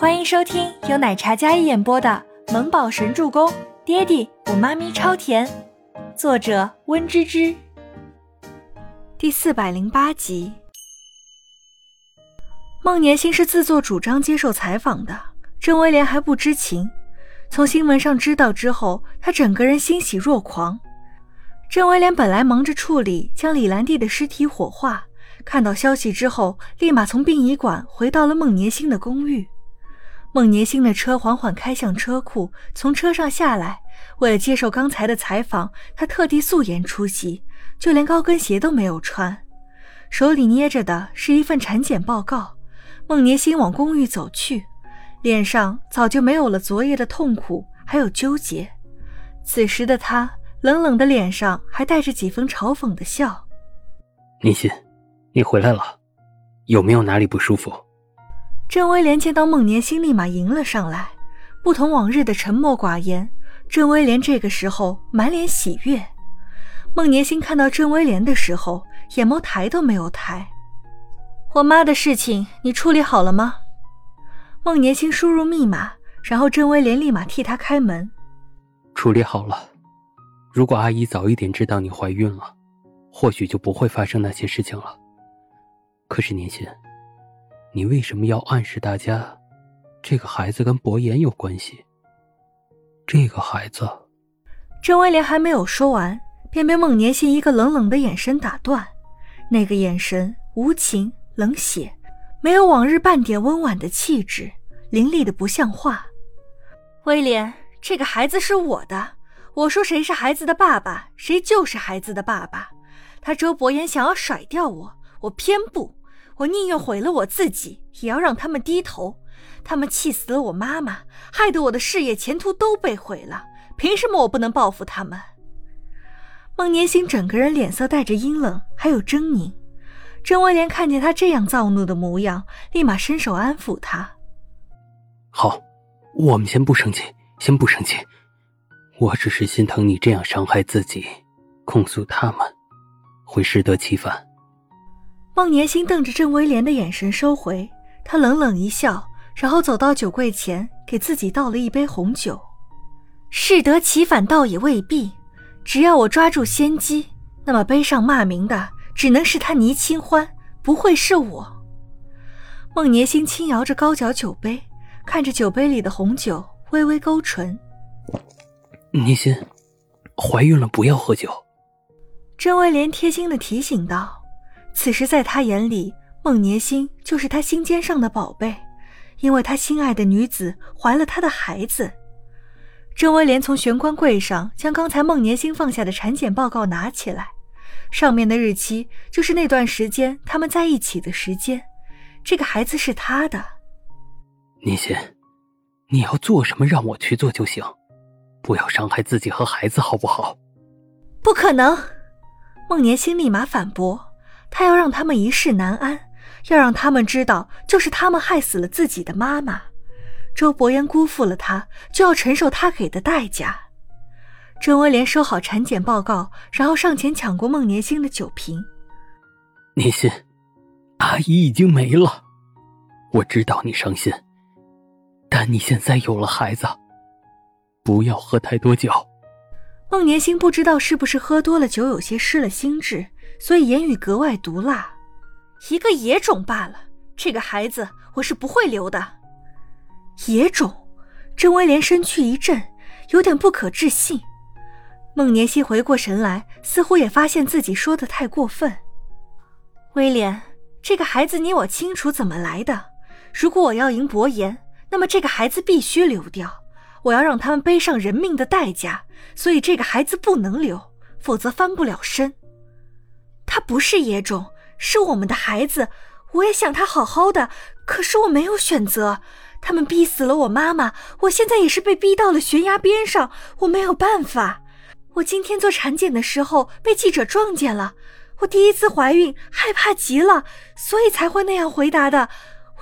欢迎收听由奶茶嘉一演播的《萌宝神助攻》，爹地我妈咪超甜，作者温芝芝。第四百零八集。孟年星是自作主张接受采访的，郑威廉还不知情。从新闻上知道之后，他整个人欣喜若狂。郑威廉本来忙着处理将李兰娣的尸体火化，看到消息之后，立马从殡仪馆回到了孟年星的公寓。孟年星的车缓缓开向车库，从车上下来。为了接受刚才的采访，他特地素颜出席，就连高跟鞋都没有穿，手里捏着的是一份产检报告。孟年星往公寓走去，脸上早就没有了昨夜的痛苦，还有纠结。此时的他，冷冷的脸上还带着几分嘲讽的笑。年心，你回来了，有没有哪里不舒服？郑威廉见到孟年星，立马迎了上来。不同往日的沉默寡言，郑威廉这个时候满脸喜悦。孟年星看到郑威廉的时候，眼眸抬都没有抬。我妈的事情你处理好了吗？孟年星输入密码，然后郑威廉立马替他开门。处理好了。如果阿姨早一点知道你怀孕了，或许就不会发生那些事情了。可是年心。你为什么要暗示大家，这个孩子跟博言有关系？这个孩子，郑威廉还没有说完，便被孟年心一个冷冷的眼神打断。那个眼神无情冷血，没有往日半点温婉的气质，凌厉的不像话。威廉，这个孩子是我的，我说谁是孩子的爸爸，谁就是孩子的爸爸。他周伯言想要甩掉我，我偏不。我宁愿毁了我自己，也要让他们低头。他们气死了我妈妈，害得我的事业前途都被毁了。凭什么我不能报复他们？孟年星整个人脸色带着阴冷，还有狰狞。郑威廉看见他这样躁怒的模样，立马伸手安抚他：“好，我们先不生气，先不生气。我只是心疼你这样伤害自己，控诉他们，会适得其反。”孟年星瞪着郑威廉的眼神收回，他冷冷一笑，然后走到酒柜前，给自己倒了一杯红酒。适得其反倒也未必，只要我抓住先机，那么背上骂名的只能是他倪清欢，不会是我。孟年星轻摇着高脚酒杯，看着酒杯里的红酒，微微勾唇。年心，怀孕了不要喝酒。郑威廉贴心的提醒道。此时，在他眼里，孟年心就是他心尖上的宝贝，因为他心爱的女子怀了他的孩子。郑威廉从玄关柜上将刚才孟年心放下的产检报告拿起来，上面的日期就是那段时间他们在一起的时间。这个孩子是他的。年心，你要做什么，让我去做就行，不要伤害自己和孩子，好不好？不可能！孟年心立马反驳。他要让他们一世难安，要让他们知道，就是他们害死了自己的妈妈。周伯言辜负了他，就要承受他给的代价。郑威廉收好产检报告，然后上前抢过孟年星的酒瓶。年心，阿姨已经没了，我知道你伤心，但你现在有了孩子，不要喝太多酒。孟年星不知道是不是喝多了酒，有些失了心智。所以言语格外毒辣，一个野种罢了。这个孩子我是不会留的。野种，郑威廉身躯一震，有点不可置信。孟年熙回过神来，似乎也发现自己说的太过分。威廉，这个孩子你我清楚怎么来的。如果我要赢伯言，那么这个孩子必须留掉。我要让他们背上人命的代价，所以这个孩子不能留，否则翻不了身。他不是野种，是我们的孩子。我也想他好好的，可是我没有选择。他们逼死了我妈妈，我现在也是被逼到了悬崖边上，我没有办法。我今天做产检的时候被记者撞见了，我第一次怀孕，害怕极了，所以才会那样回答的。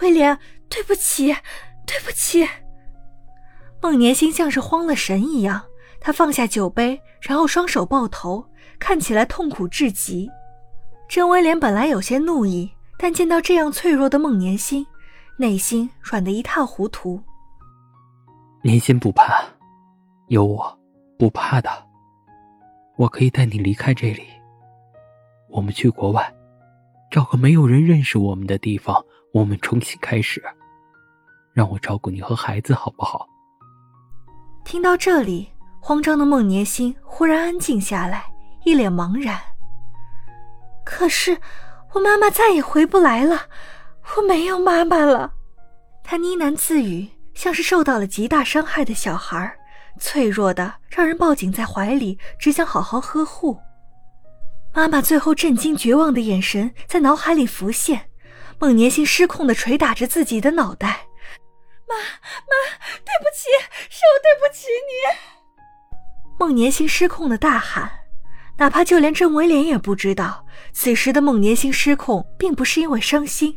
威廉，对不起，对不起。孟年心像是慌了神一样，他放下酒杯，然后双手抱头，看起来痛苦至极。郑威廉本来有些怒意，但见到这样脆弱的孟年心，内心软得一塌糊涂。年心不怕，有我，不怕的。我可以带你离开这里，我们去国外，找个没有人认识我们的地方，我们重新开始。让我照顾你和孩子，好不好？听到这里，慌张的孟年心忽然安静下来，一脸茫然。可是，我妈妈再也回不来了，我没有妈妈了。他呢喃自语，像是受到了极大伤害的小孩。脆弱的，让人抱紧在怀里，只想好好呵护。妈妈最后震惊绝望的眼神在脑海里浮现，孟年心失控的捶打着自己的脑袋。妈妈，对不起，对不起你。孟年心失控的大喊，哪怕就连郑维廉也不知道，此时的孟年心失控，并不是因为伤心，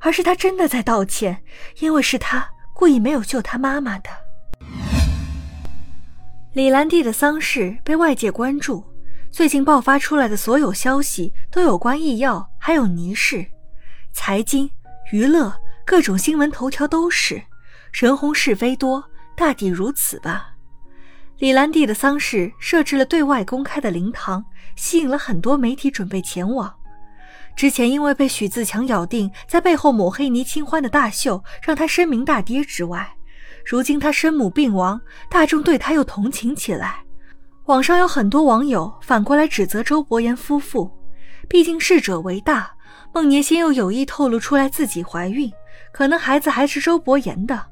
而是他真的在道歉，因为是他故意没有救他妈妈的。李兰娣的丧事被外界关注，最近爆发出来的所有消息都有关医药，还有倪氏，财经、娱乐各种新闻头条都是，人红是非多，大抵如此吧。李兰迪的丧事设置了对外公开的灵堂，吸引了很多媒体准备前往。之前因为被许自强咬定在背后抹黑倪清欢的大秀，让他声名大跌之外。如今他生母病亡，大众对他又同情起来。网上有很多网友反过来指责周伯言夫妇，毕竟逝者为大。孟年心又有意透露出来自己怀孕，可能孩子还是周伯言的。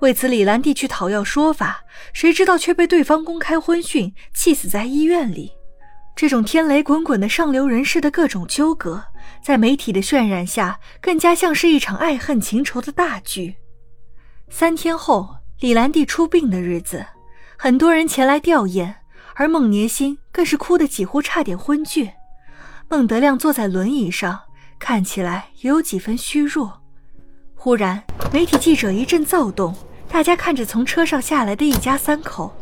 为此，李兰娣去讨要说法，谁知道却被对方公开婚讯，气死在医院里。这种天雷滚滚的上流人士的各种纠葛，在媒体的渲染下，更加像是一场爱恨情仇的大剧。三天后，李兰娣出殡的日子，很多人前来吊唁，而孟年心更是哭得几乎差点昏厥。孟德亮坐在轮椅上，看起来也有几分虚弱。忽然，媒体记者一阵躁动，大家看着从车上下来的一家三口，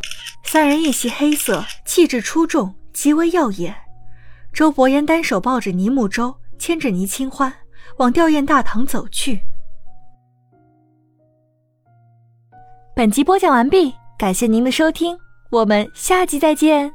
三人一袭黑色，气质出众，极为耀眼。周伯言单手抱着倪木舟，牵着倪清欢，往吊唁大堂走去。本集播讲完毕，感谢您的收听，我们下集再见。